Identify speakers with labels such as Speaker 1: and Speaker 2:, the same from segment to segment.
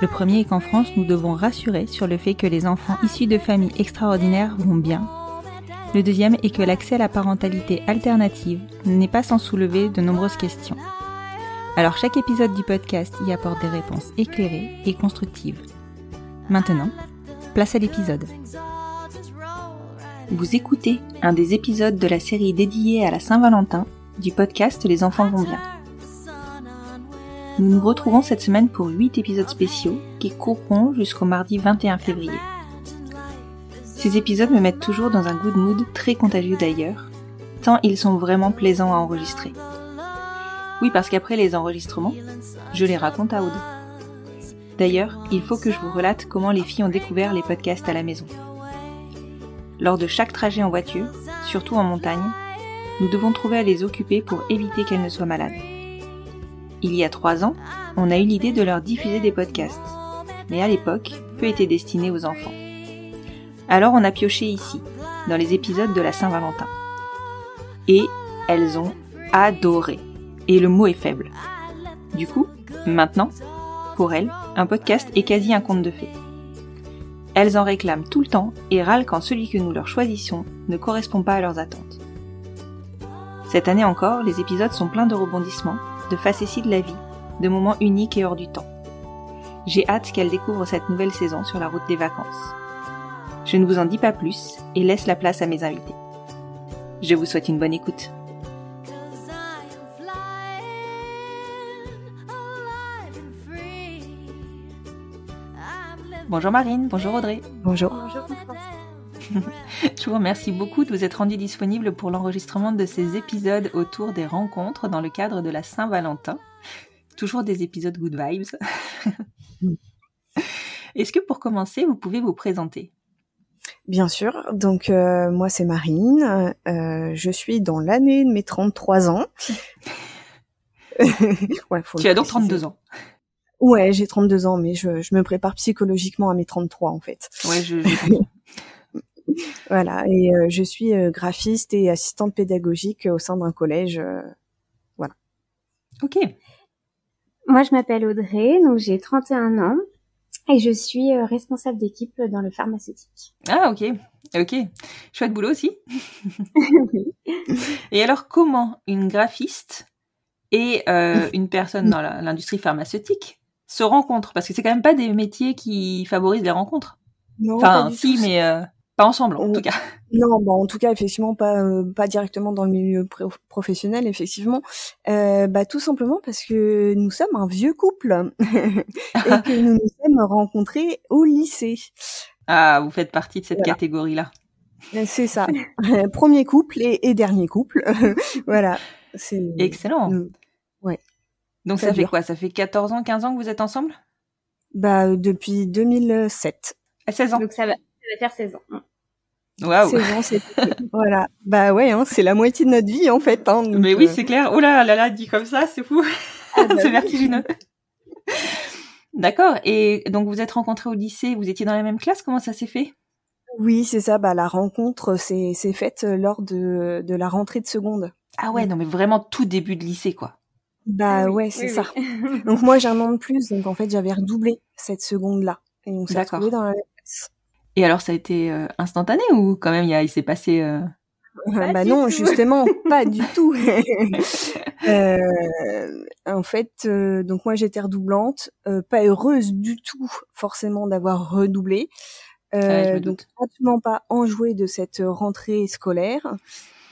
Speaker 1: Le premier est qu'en France, nous devons rassurer sur le fait que les enfants issus de familles extraordinaires vont bien. Le deuxième est que l'accès à la parentalité alternative n'est pas sans soulever de nombreuses questions. Alors chaque épisode du podcast y apporte des réponses éclairées et constructives. Maintenant, place à l'épisode. Vous écoutez un des épisodes de la série dédiée à la Saint-Valentin du podcast Les enfants vont bien. Nous nous retrouvons cette semaine pour 8 épisodes spéciaux qui courront jusqu'au mardi 21 février. Ces épisodes me mettent toujours dans un good mood très contagieux d'ailleurs, tant ils sont vraiment plaisants à enregistrer. Oui, parce qu'après les enregistrements, je les raconte à Aude. D'ailleurs, il faut que je vous relate comment les filles ont découvert les podcasts à la maison. Lors de chaque trajet en voiture, surtout en montagne, nous devons trouver à les occuper pour éviter qu'elles ne soient malades. Il y a trois ans, on a eu l'idée de leur diffuser des podcasts, mais à l'époque, peu étaient destinés aux enfants. Alors on a pioché ici, dans les épisodes de la Saint-Valentin. Et elles ont adoré. Et le mot est faible. Du coup, maintenant, pour elles, un podcast est quasi un conte de fées. Elles en réclament tout le temps et râlent quand celui que nous leur choisissons ne correspond pas à leurs attentes. Cette année encore, les épisodes sont pleins de rebondissements de facéties de la vie, de moments uniques et hors du temps. J'ai hâte qu'elle découvre cette nouvelle saison sur la route des vacances. Je ne vous en dis pas plus et laisse la place à mes invités. Je vous souhaite une bonne écoute. Bonjour Marine, bonjour Audrey.
Speaker 2: Bonjour.
Speaker 3: Bonjour
Speaker 1: Je vous remercie beaucoup de vous être rendu disponible pour l'enregistrement de ces épisodes autour des rencontres dans le cadre de la Saint-Valentin. Toujours des épisodes good vibes. Est-ce que pour commencer, vous pouvez vous présenter?
Speaker 2: Bien sûr. Donc euh, moi c'est Marine. Euh, je suis dans l'année de mes 33 ans.
Speaker 1: ouais, tu as donc 32 ans.
Speaker 2: Ouais, j'ai 32 ans, mais je, je, me prépare psychologiquement à mes 33 en fait.
Speaker 1: Ouais, je,
Speaker 2: voilà, et euh, je suis euh, graphiste et assistante pédagogique au sein d'un collège. Euh, voilà.
Speaker 1: Ok.
Speaker 4: Moi, je m'appelle Audrey, donc j'ai 31 ans et je suis responsable d'équipe dans le pharmaceutique.
Speaker 1: Ah, ok. Ok. Chouette boulot aussi. Et alors, comment une graphiste et une personne dans l'industrie pharmaceutique se rencontrent? Parce que c'est quand même pas des métiers qui favorisent les rencontres.
Speaker 2: Non,
Speaker 1: enfin, si, mais pas ensemble, en tout cas.
Speaker 2: Non, bon, en tout cas, effectivement, pas euh, pas directement dans le milieu professionnel, effectivement. Euh, bah, tout simplement parce que nous sommes un vieux couple et que nous nous sommes rencontrés au lycée.
Speaker 1: Ah, vous faites partie de cette catégorie-là.
Speaker 2: Euh, c'est ça. Premier couple et, dernier couple. voilà.
Speaker 1: C'est excellent.
Speaker 2: ouais.
Speaker 1: Donc ça, fait quoi? Ça fait 14 ans, 15 ans que vous êtes ensemble?
Speaker 2: Bah depuis 2007.
Speaker 1: À 16 ans.
Speaker 4: Donc ça va, ça va faire 16 ans.
Speaker 1: Waouh.
Speaker 2: voilà. Bah ouais, hein, c'est la moitié de notre vie en fait. Hein,
Speaker 1: Mais oui, euh. c'est clair. Oh là là là, dit comme ça, c'est fou. Ah, bah c'est vertigineux. D'accord. Et donc vous êtes rencontrés au lycée, vous étiez dans la même classe. Comment ça s'est fait?
Speaker 2: Oui, c'est ça. Bah la rencontre s'est faite lors de, de la rentrée de seconde.
Speaker 1: Ah ouais, non mais vraiment tout début de lycée quoi.
Speaker 2: Bah
Speaker 4: Ah oui,
Speaker 2: ouais, c'est
Speaker 4: oui,
Speaker 2: ça.
Speaker 4: oui.
Speaker 2: Donc moi j'ai un an de plus, donc en fait j'avais redoublé cette seconde-là. Et on s'est retrouvés dans la même classe.
Speaker 1: Et alors ça a été euh, instantané ou quand même il, y a- il s'est passé euh,
Speaker 4: Pas
Speaker 2: bah non,
Speaker 4: tout.
Speaker 2: justement, pas du tout. Euh, en fait, euh, donc moi j'étais redoublante, euh, pas heureuse du tout forcément d'avoir redoublé.
Speaker 1: Ouais, je
Speaker 2: Euh,
Speaker 1: me
Speaker 2: donc absolument pas enjouée de cette rentrée scolaire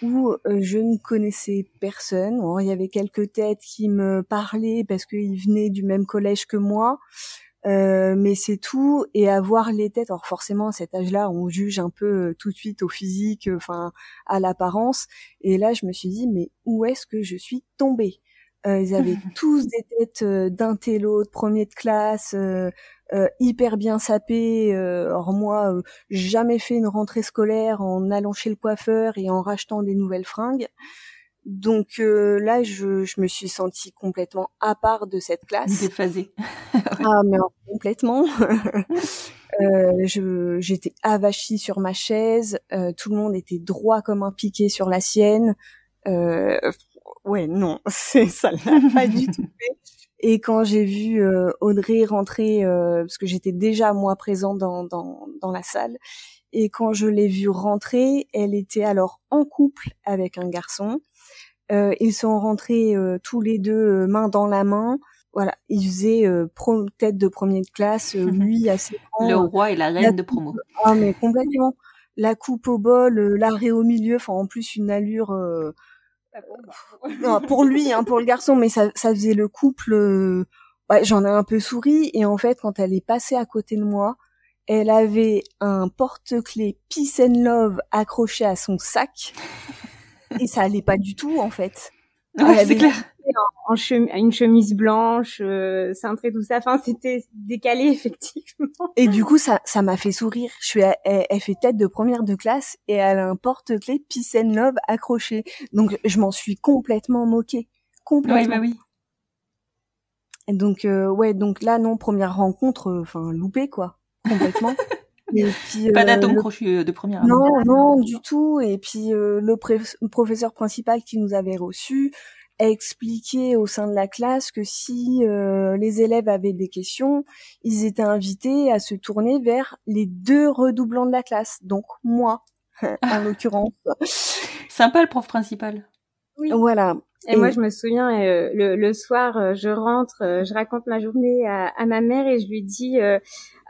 Speaker 2: où euh, je ne connaissais personne. Alors, il y avait quelques têtes qui me parlaient parce qu'ils venaient du même collège que moi. Euh, mais c'est tout et avoir les têtes. Alors forcément à cet âge-là on juge un peu euh, tout de suite au physique euh, enfin à l'apparence. Et là je me suis dit mais où est-ce que je suis tombée? Euh, ils avaient tous des têtes d'un télo de premier de classe euh, euh, hyper bien sapés euh, alors moi jamais fait une rentrée scolaire en allant chez le coiffeur et en rachetant des nouvelles fringues donc euh, là je, je me suis sentie complètement à part de cette classe
Speaker 1: déphasé
Speaker 2: ah mais alors, complètement. euh, je j'étais avachie sur ma chaise. euh, tout le monde était droit comme un piqué sur la sienne. Euh, ouais non, c'est ça l'a pas du tout fait. Et quand j'ai vu euh, Audrey rentrer, euh, parce que j'étais déjà moi présente dans, dans dans la salle, et quand je l'ai vue rentrer, elle était alors en couple avec un garçon. Euh, ils sont rentrés euh, tous les deux euh, main dans la main. Voilà, ils faisaient euh, tête de premier de classe, euh, lui assez grand.
Speaker 1: le roi et la reine de promo.
Speaker 2: Ah mais complètement. La coupe au bol, euh, l'arrêt au milieu, enfin en plus une allure
Speaker 4: pour moi.
Speaker 2: non, pour lui, hein, pour le garçon, mais ça, ça faisait le couple. euh, Ouais, j'en ai un peu souri et en fait, quand elle est passée à côté de moi, elle avait un porte-clés Peace and Love accroché à son sac et ça allait pas du tout en fait.
Speaker 1: Ouais, c'est clair.
Speaker 4: en chemi- une chemise blanche, euh, cintrée, tout ça. Enfin, c'était décalé, effectivement.
Speaker 2: Et du coup, ça, ça m'a fait sourire. Je suis, elle, elle fait tête de première de classe et elle a un porte-clés Peace and Love accroché. Donc, je m'en suis complètement moquée. Complètement.
Speaker 1: Ouais, bah oui.
Speaker 2: Et donc, euh, ouais, donc là, non, première rencontre, euh, enfin, loupée, quoi. Complètement. Et puis,
Speaker 1: Pas
Speaker 2: euh,
Speaker 1: d'atome
Speaker 2: le-
Speaker 1: crochu de première
Speaker 2: Non, non, du tout. Et puis, euh, le pré- professeur principal qui nous avait reçus a expliqué au sein de la classe que si euh, les élèves avaient des questions, ils étaient invités à se tourner vers les deux redoublants de la classe, donc moi, en l'occurrence.
Speaker 1: Sympa le prof principal.
Speaker 4: Oui.
Speaker 2: Voilà.
Speaker 4: Et,
Speaker 2: Et-
Speaker 4: moi, je me souviens, euh, le, le soir, euh, je rentre, euh, je raconte ma journée à, à ma mère et je lui dis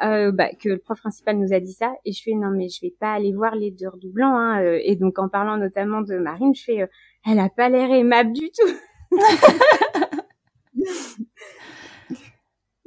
Speaker 4: euh, bah, que le prof principal nous a dit ça. Et je fais non, mais je vais pas aller voir les deux redoublants. Hein. euh, Et donc, en parlant notamment de Marine, je fais, euh, elle a pas l'air aimable du tout.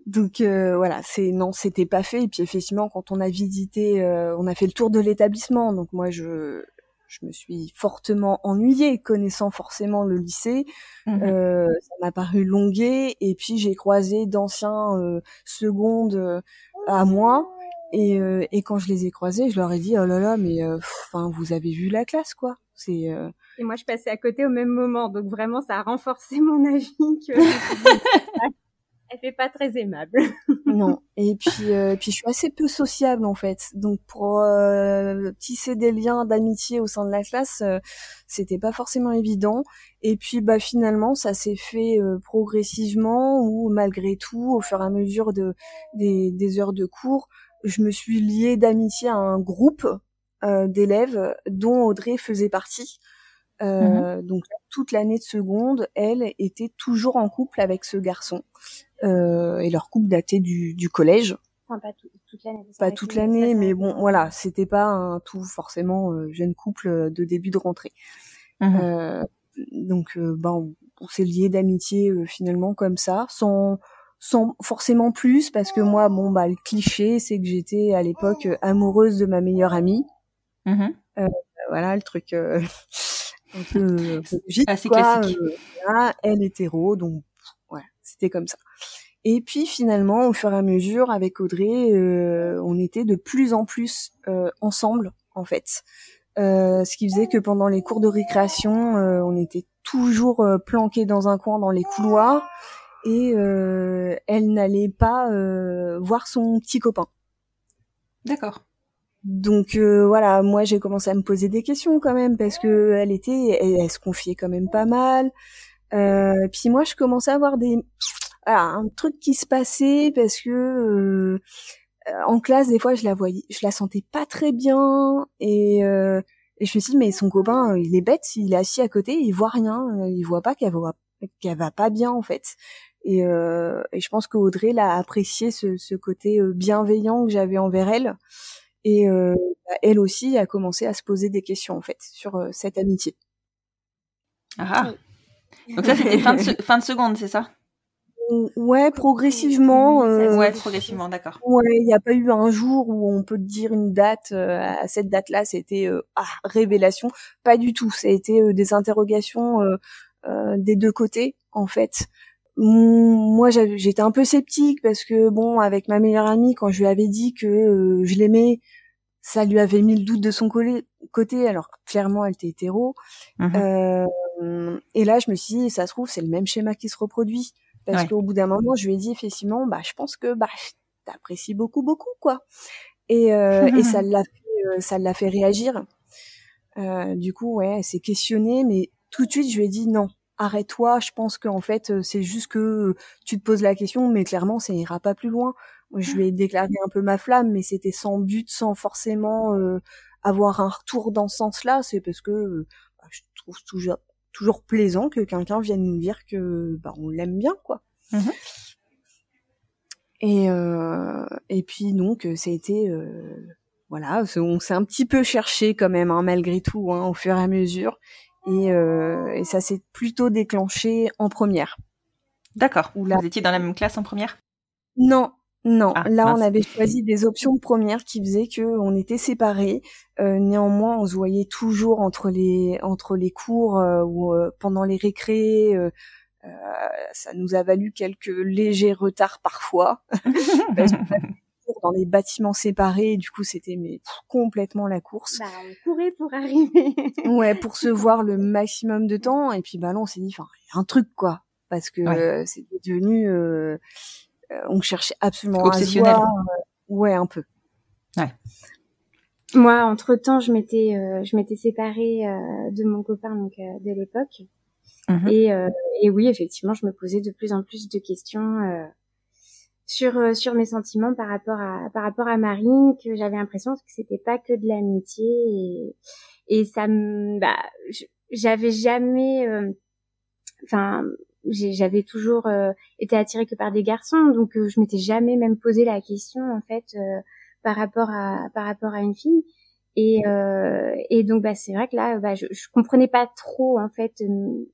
Speaker 2: Donc euh, voilà, c'est non, c'était pas fait. Et puis effectivement, quand on a visité, euh, on a fait le tour de l'établissement. Donc moi, je je me suis fortement ennuyée, connaissant forcément le lycée.
Speaker 1: Mhm.
Speaker 2: Euh, ça m'a paru longué. Et puis j'ai croisé d'anciens euh, secondes euh, à moi. Et, euh, et quand je les ai croisés, je leur ai dit oh là là, mais euh, enfin vous avez vu la classe quoi. C'est euh,
Speaker 4: Et moi, je passais à côté au même moment. Donc, vraiment, ça a renforcé mon avis que elle fait pas très aimable.
Speaker 2: non. Et puis, euh, puis je suis assez peu sociable en fait. Donc pour euh, tisser des liens d'amitié au sein de la classe, euh, c'était pas forcément évident. Et puis bah finalement, ça s'est fait euh, progressivement ou malgré tout, au fur et à mesure de des, des heures de cours, je me suis liée d'amitié à un groupe euh, d'élèves dont Audrey faisait partie. Euh, Donc toute l'année de seconde, elle était toujours en couple avec ce garçon. Euh, et leur couple datait du, du collège.
Speaker 4: Enfin, pas tout- toute l'année. ça
Speaker 2: Pas toute l'année, mais bon, voilà, c'était pas un tout forcément euh, jeune couple euh, de début de rentrée.
Speaker 1: Mhm.
Speaker 2: Euh, donc, euh, ben, on, on s'est liés d'amitié euh, finalement comme ça, sans sans forcément plus, parce que moi, bon, bah, le cliché, c'est que j'étais à l'époque euh, amoureuse de ma meilleure amie.
Speaker 1: Mhm.
Speaker 2: Euh, voilà, le truc euh, un peu, un peu logique,
Speaker 1: Assez
Speaker 2: quoi.
Speaker 1: classique.
Speaker 2: Euh, voilà, elle hétéro, donc ouais, c'était comme ça. Et puis finalement, au fur et à mesure, avec Audrey, euh, on était de plus en plus euh, ensemble, en fait. Euh, ce qui faisait que pendant les cours de récréation, euh, on était toujours euh, planqués dans un coin dans les couloirs et euh, elle n'allait pas euh, voir son petit copain.
Speaker 1: D'accord.
Speaker 2: Donc voilà, moi j'ai commencé à me poser des questions quand même parce que elle était, elle, se confiait quand même pas mal. puis moi je commençais à avoir des, un truc qui se passait parce que en classe des fois je la voyais, je la sentais pas très bien et et je me suis dit, mais son copain, il est bête, il est assis à côté, il voit rien, il voit pas qu'elle va, qu'elle va pas bien en fait. Et, euh, et je pense qu'Audrey l'a apprécié ce, ce côté euh, bienveillant que j'avais envers elle. Et euh, bah, elle aussi a commencé à se poser des questions en fait sur euh, cette amitié.
Speaker 1: Ah. Donc ça c'était fin de, fin de seconde, c'est ça?
Speaker 2: Ouais, progressivement.
Speaker 1: Euh, ouais, progressivement, d'accord.
Speaker 2: Ouais, il n'y a pas eu un jour où on peut dire une date. à cette date-là, c'était ah révélation. Pas du tout. Ça a été des interrogations des deux côtés en fait moi j'étais un peu sceptique parce que bon avec ma meilleure amie quand je lui avais dit que euh, je l'aimais ça lui avait mis le doute de son côté alors clairement elle était hétéro. Mmh euh, et là je me suis dit ça se trouve c'est le même schéma qui se reproduit. Parce qu'au bout d'un moment je lui ai dit effectivement bah je pense que bah t'apprécies beaucoup beaucoup quoi. Et, euh, et ça l'a fait, ça l'a fait réagir. Du coup ouais elle s'est questionnée mais tout de suite je lui ai dit non arrête-toi, je pense qu'en fait euh, c'est juste que tu te poses la question, mais clairement ça ira pas plus loin. Je lui ai déclaré un peu ma flamme, mais c'était sans but, sans forcément euh, avoir un retour dans ce sens-là. C'est parce que euh, bah, je trouve toujours toujours plaisant que quelqu'un vienne nous dire que bah, on l'aime bien, quoi. Mmh et et puis donc ça a été voilà, on s'est un petit peu cherché quand même, hein, malgré tout, hein, au fur et à mesure et, euh, et ça s'est plutôt déclenché en première.
Speaker 1: D'accord. Vous étiez dans la même classe en première?
Speaker 2: Non, non. Ah, là, on avait choisi des options de première qui faisaient que on était séparés. Euh, néanmoins, on se voyait toujours entre les entre les cours euh, ou euh, pendant les récrés. Euh, ça nous a valu quelques légers retards parfois. parce dans des bâtiments séparés. Du coup, c'était mais complètement la course.
Speaker 4: Bah, on courait pour arriver.
Speaker 2: ouais, pour se voir le maximum de temps. Et puis, bah là, on s'est dit, enfin, il y a un truc, quoi. Parce que euh, c'était devenu, euh, euh, on cherchait absolument
Speaker 1: Obsessionnel. à se
Speaker 2: ouais, un peu.
Speaker 1: Ouais.
Speaker 4: Moi, entre temps, je m'étais, je m'étais séparée de mon copain donc de l'époque. Mmh et, et oui, effectivement, je me posais de plus en plus de questions sur euh, sur mes sentiments par rapport à par rapport à Marine que j'avais l'impression que c'était pas que de l'amitié et et ça bah j'avais jamais euh, enfin j'avais toujours euh, été attirée que par des garçons donc je m'étais jamais même posé la question en fait par rapport à par rapport à une fille. Et et donc bah c'est vrai que là bah je, je comprenais pas trop en fait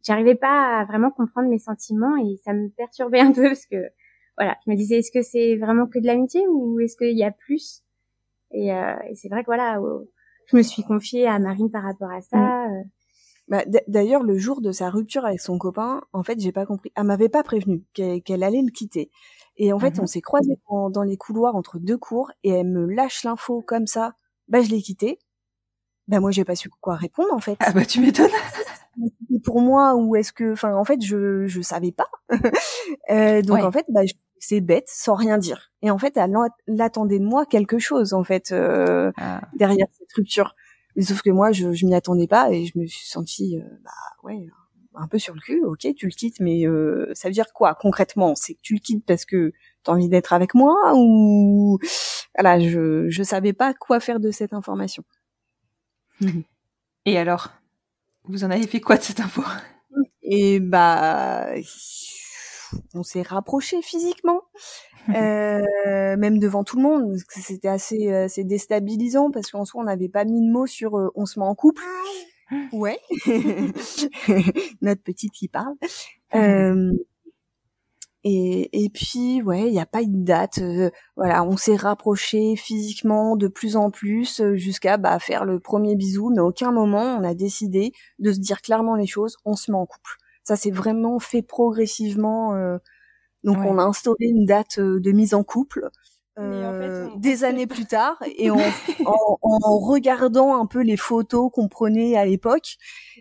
Speaker 4: j'arrivais pas à vraiment comprendre mes sentiments et ça me perturbait un peu parce que voilà, je me disais est-ce que c'est vraiment que de l'amitié ou est-ce qu'il y a plus? Et, euh, et c'est vrai que voilà, je me suis confiée à Marine par rapport à ça. Mm. Euh.
Speaker 2: Bah, D'ailleurs, le jour de sa rupture avec son copain, en fait, j'ai pas compris. Elle m'avait pas prévenu qu'elle allait le quitter. Et en fait, mm-hmm. on s'est croisés dans, les couloirs entre deux cours et elle me lâche l'info comme ça. Bah, je l'ai quitté. Bah, moi, j'ai pas su quoi répondre, en fait.
Speaker 1: Ah bah, tu m'étonnes.
Speaker 2: pour moi ou est-ce que enfin en fait je je savais pas euh, donc en fait bah je c'est bête, sans rien dire. Et en fait, elle attendait de moi quelque chose, en fait, euh, ah. derrière cette rupture. Mais sauf que moi, je, je m'y attendais pas et je me suis sentie, euh, bah ouais, un peu sur le cul. Ok, tu le quittes, mais euh, ça veut dire quoi concrètement? C'est que tu le quittes parce que t'as envie d'être avec moi ou voilà, je je savais pas quoi faire de cette information.
Speaker 1: Et alors, vous en avez fait quoi de cette info?
Speaker 2: Et bah on s'est rapproché physiquement, euh, même devant tout le monde. C'était assez, euh, assez déstabilisant parce qu'en soi, on n'avait pas mis de mots sur euh, on se met en couple. Ouais, notre petite qui parle. Euh, et, et puis, ouais, il n'y a pas une date. voilà, on s'est rapproché physiquement de plus en plus jusqu'à bah, faire le premier bisou, mais à aucun moment on a décidé de se dire clairement les choses. On se met en couple. Ça s'est vraiment fait progressivement. Euh, donc on a instauré une date euh, de mise en couple. Euh, des années plus tard et en, en, regardant un peu les photos qu'on prenait à l'époque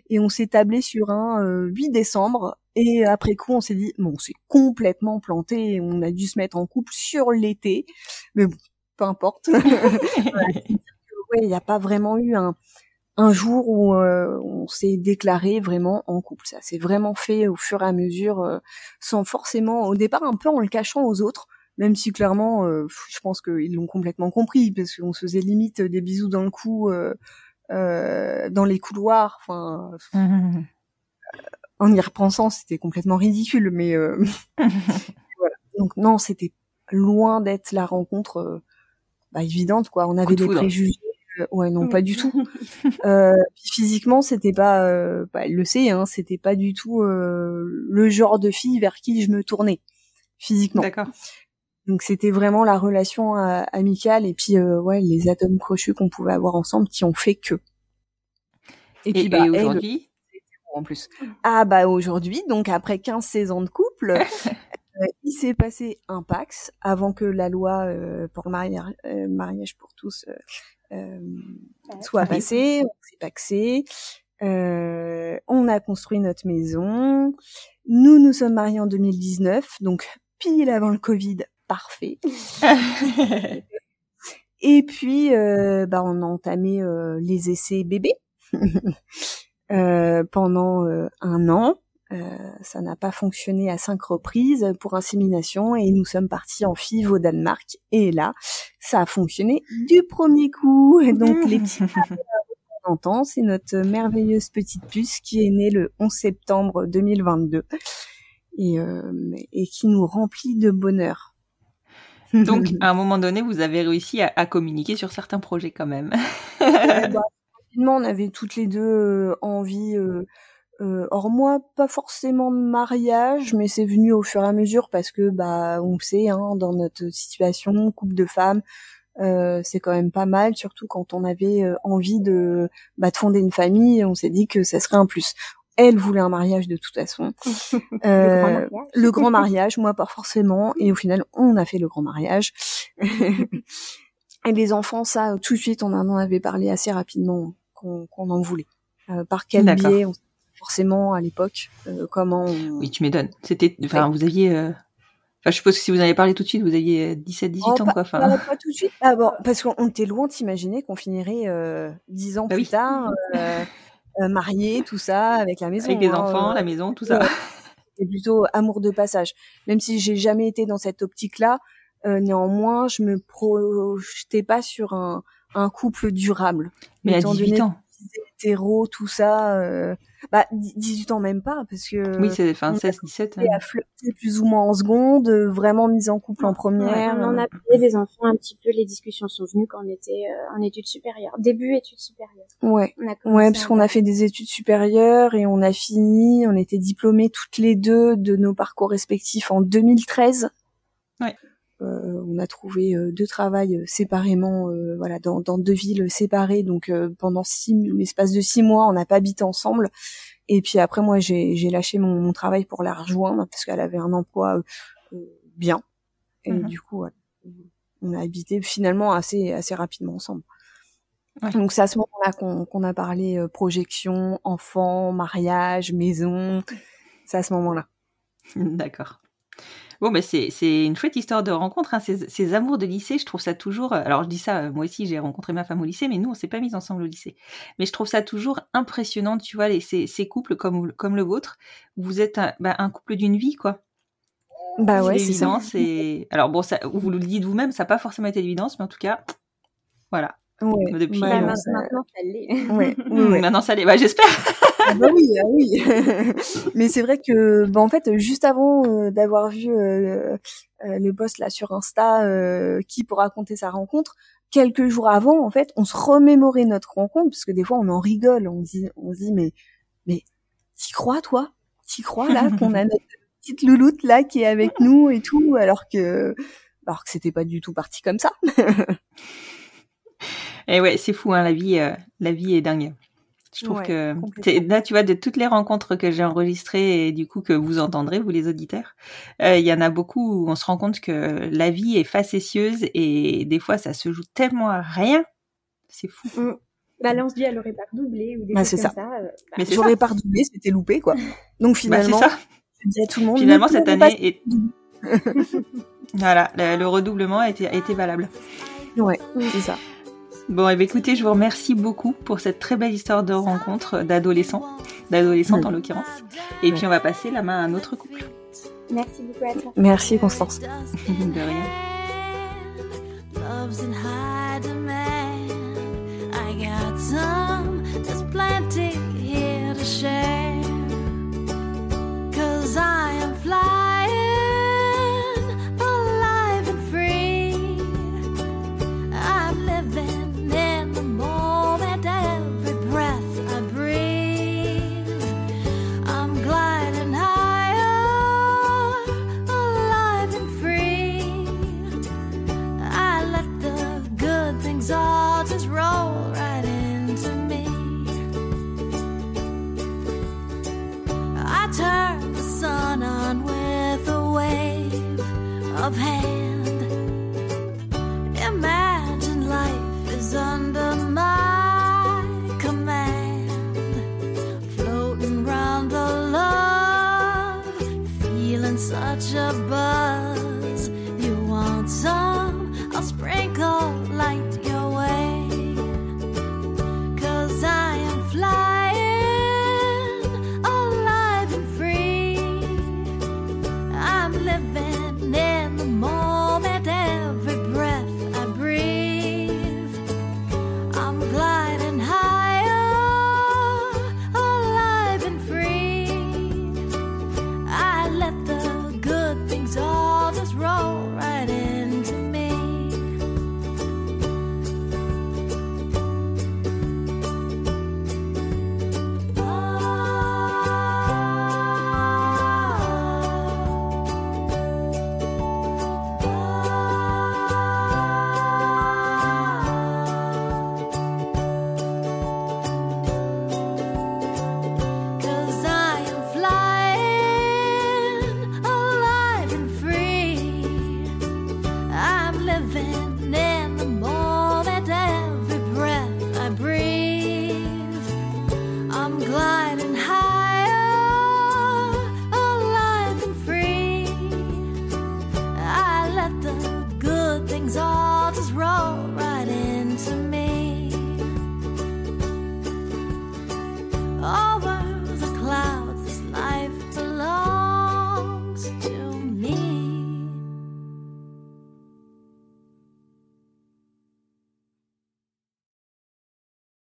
Speaker 2: et on s'est tablé sur un 8 décembre et après coup on s'est dit bon on s'est complètement planté on a dû se mettre en couple sur l'été mais bon peu importe ouais, il n'y a pas vraiment eu un un jour où euh, on s'est déclaré vraiment en couple. Ça s'est vraiment fait au fur et à mesure, euh, sans forcément, au départ un peu en le cachant aux autres, même si clairement, euh, je pense qu'ils l'ont complètement compris, parce qu'on se faisait limite des bisous dans le cou, dans les couloirs. Enfin, en y repensant, c'était complètement ridicule, mais voilà. Donc non, c'était loin d'être la rencontre bah, évidente, quoi. On avait des préjugés euh, ouais, non, pas du tout. euh, physiquement, c'était pas, euh, bah, elle le sait, hein, c'était pas du tout euh, le genre de fille vers qui je me tournais physiquement.
Speaker 1: D'accord.
Speaker 2: Donc c'était vraiment la relation amicale et puis ouais les atomes crochus qu'on pouvait avoir ensemble qui ont fait que.
Speaker 1: Et, puis bah, aujourd'hui?
Speaker 2: en plus. Ah bah aujourd'hui, donc après 15 16 de couple, il s'est passé un Pax avant que la loi pour le mariage, mariage pour tous euh, soit passé, on s'est paxé, euh, on a construit notre maison. Nous nous sommes mariés en 2019, donc pile avant le Covid, parfait. Et puis, euh, bah, on a entamé euh, les essais bébés euh, pendant euh, un an. Euh, ça n'a pas fonctionné à cinq reprises pour insémination et nous sommes partis en FIV au Danemark. Et là, ça a fonctionné du premier coup. Et donc les petits qu'on entend, c'est notre merveilleuse petite puce qui est née le 11 septembre 2022 et, euh, et qui nous remplit de bonheur.
Speaker 1: Donc, à un moment donné, vous avez réussi à, communiquer sur certains projets quand même.
Speaker 2: bah, on avait toutes les deux euh, envie euh, euh, or moi, pas forcément de mariage, mais c'est venu au fur et à mesure parce que bah on sait, hein, dans notre situation, couple de femmes, euh, c'est quand même pas mal, surtout quand on avait euh, envie de, bah, de fonder une famille, on s'est dit que ça serait un plus. Elle voulait un mariage de toute façon. Euh, le, grand mariage, moi pas forcément, et au final on a fait le grand mariage. et les enfants, ça tout de suite on en avait parlé assez rapidement qu'on en voulait. Euh, par quel biais on forcément à l'époque euh, comment
Speaker 1: Oui, tu m'étonnes. C'était enfin vous aviez euh, Enfin, je suppose que si vous en avez parlé tout de suite, vous aviez 17, 18 ans, quoi. Enfin...
Speaker 2: Pas, pas, tout de suite. Ah, bon, parce qu'on était loin d'imaginer qu'on finirait euh, 10 ans bah plus tard, euh, euh, mariés, tout ça, avec la maison.
Speaker 1: Avec des hein, enfants, la maison, tout ça.
Speaker 2: C'est plutôt amour de passage. Même si j'ai jamais été dans cette optique-là, néanmoins, je me projetais pas sur un, un couple durable.
Speaker 1: Mais à 18 ans
Speaker 2: hétéro, tout ça. Euh, bah, 18 ans même pas, parce que...
Speaker 1: Oui, c'est fin 16, 17.
Speaker 2: Et à flirter plus ou moins en seconde, vraiment mise en couple en première.
Speaker 4: on en a parlé des enfants un petit peu, les discussions sont venues quand on était euh, en études supérieures, début études supérieures.
Speaker 2: Ouais, ouais parce qu'on a fait des études supérieures et on a fini, on était diplômés toutes les deux de nos parcours respectifs en 2013.
Speaker 1: Ouais.
Speaker 2: Euh, on a trouvé euh, deux travails euh, séparément, voilà, dans, dans, deux villes séparées. Donc pendant six, l'espace de six mois, on n'a pas habité ensemble. Et puis après, moi, j'ai lâché mon, mon, travail pour la rejoindre parce qu'elle avait un emploi bien. Et mhm. du coup, on a habité finalement assez assez rapidement ensemble. Donc c'est à ce moment-là qu'on a parlé projection, enfant, mariage, maison. C'est à ce moment-là.
Speaker 1: D'accord. Bon, mais c'est, c'est une chouette histoire de rencontre. Hein. Ces, ces, amours de lycée, je trouve ça toujours. Euh, alors, je dis ça, euh, moi aussi, j'ai rencontré ma femme au lycée, mais nous, on s'est pas mis ensemble au lycée. Mais je trouve ça toujours impressionnant, tu vois, les, ces, ces couples comme, comme le vôtre. vous êtes un, bah, un couple d'une vie, quoi.
Speaker 2: Bah ouais, c'est
Speaker 1: évident. C'est... Alors, bon, ça, vous le dites vous-même, ça n'a pas forcément été l'évidence, mais en tout cas, voilà.
Speaker 2: Ouais,
Speaker 4: Depuis, bah, maintenant, ça l'est.
Speaker 2: Ouais,
Speaker 1: Maintenant, ça l'est. Bah, j'espère.
Speaker 2: ah bah oui, ah oui. Mais c'est vrai que, bah, en fait, juste avant euh, d'avoir vu euh, euh, le post là sur Insta, qui pour raconter sa rencontre, quelques jours avant, en fait, on se remémorait notre rencontre parce que des fois, on en rigole. On se dit, on se dit, mais, mais, t'y crois, toi? T'y crois là qu'on a notre petite louloute là qui est avec nous et tout, alors que, alors que c'était pas du tout parti comme ça?
Speaker 1: Et ouais, c'est fou, hein, la vie, la vie est dingue. Je trouve que là, tu vois, de toutes les rencontres que j'ai enregistrées et du coup que vous entendrez, vous les auditeurs, euh, il y en a beaucoup où on se rend compte que la vie est facétieuse et des fois ça se joue tellement à rien. C'est fou.
Speaker 4: Mmh. Bah là, on se dit, elle aurait pas redoublé ou des bah, choses comme ça. ça euh,
Speaker 2: Mais bah. j'aurais pas redoublé, c'était loupé, quoi. Donc bah, finalement,
Speaker 1: ça.
Speaker 2: je dis à tout le monde.
Speaker 1: Finalement, cette année est... voilà, le, redoublement a été, a été valable.
Speaker 2: Ouais, c'est ça.
Speaker 3: Bon, eh ben, écoutez, je vous remercie beaucoup pour cette très belle histoire de rencontre d'adolescents, d'adolescentes en l'occurrence. Et puis on va passer la main à un autre couple.
Speaker 4: Merci beaucoup à toi.
Speaker 2: Merci Constance.
Speaker 3: de rien.